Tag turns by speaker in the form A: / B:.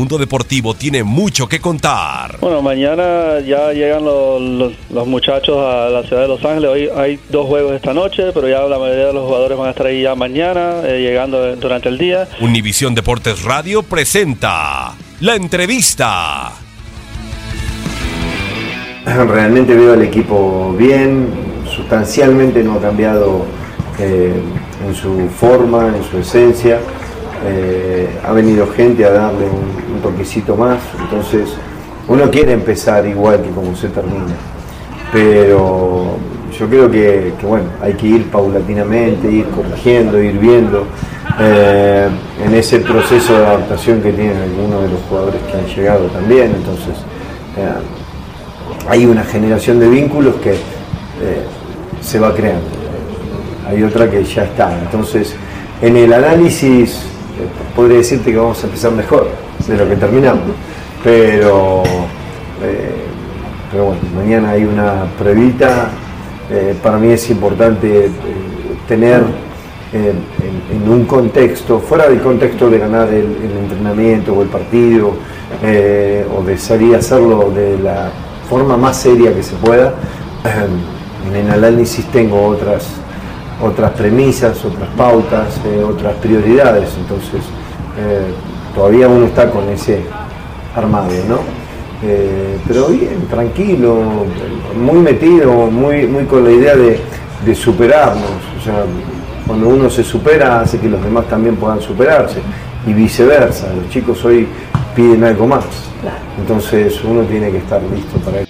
A: Mundo deportivo tiene mucho que contar.
B: Bueno, mañana ya llegan los, los- los muchachos a la ciudad de Los Ángeles. Hoy hay dos juegos esta noche, pero ya la mayoría de los jugadores van a estar ahí ya mañana, eh, llegando durante el día.
A: Univisión Deportes Radio presenta la entrevista.
C: Realmente veo al equipo bien, sustancialmente no ha cambiado eh, en su forma, en su esencia. Eh, ha venido gente a darle un, toquecito más, entonces uno quiere empezar igual que como se termina. Pero yo creo que, bueno, hay que ir paulatinamente, ir corrigiendo, ir viendo eh, en ese proceso de adaptación que tienen algunos de los jugadores que han llegado también. Entonces, eh, hay una generación de vínculos que se va creando. Hay otra que ya está. Entonces, en el análisis, podría decirte que vamos a empezar mejor de lo que terminamos. Pero, eh, pero bueno, mañana hay una pruebita. Eh, para mí es importante eh, tener eh, en, un contexto, fuera del contexto de ganar el, el entrenamiento o el partido, o de salir a hacerlo de la forma más seria que se pueda, en el análisis tengo otras, otras premisas, otras pautas, eh, otras prioridades, entonces eh, todavía uno está con ese armado, ¿no? Eh, pero bien, tranquilo, muy metido, muy, muy con la idea de, de superarnos. O sea, cuando uno se supera hace que los demás también puedan superarse y viceversa. Los chicos hoy piden algo más. Entonces uno tiene que estar listo para eso.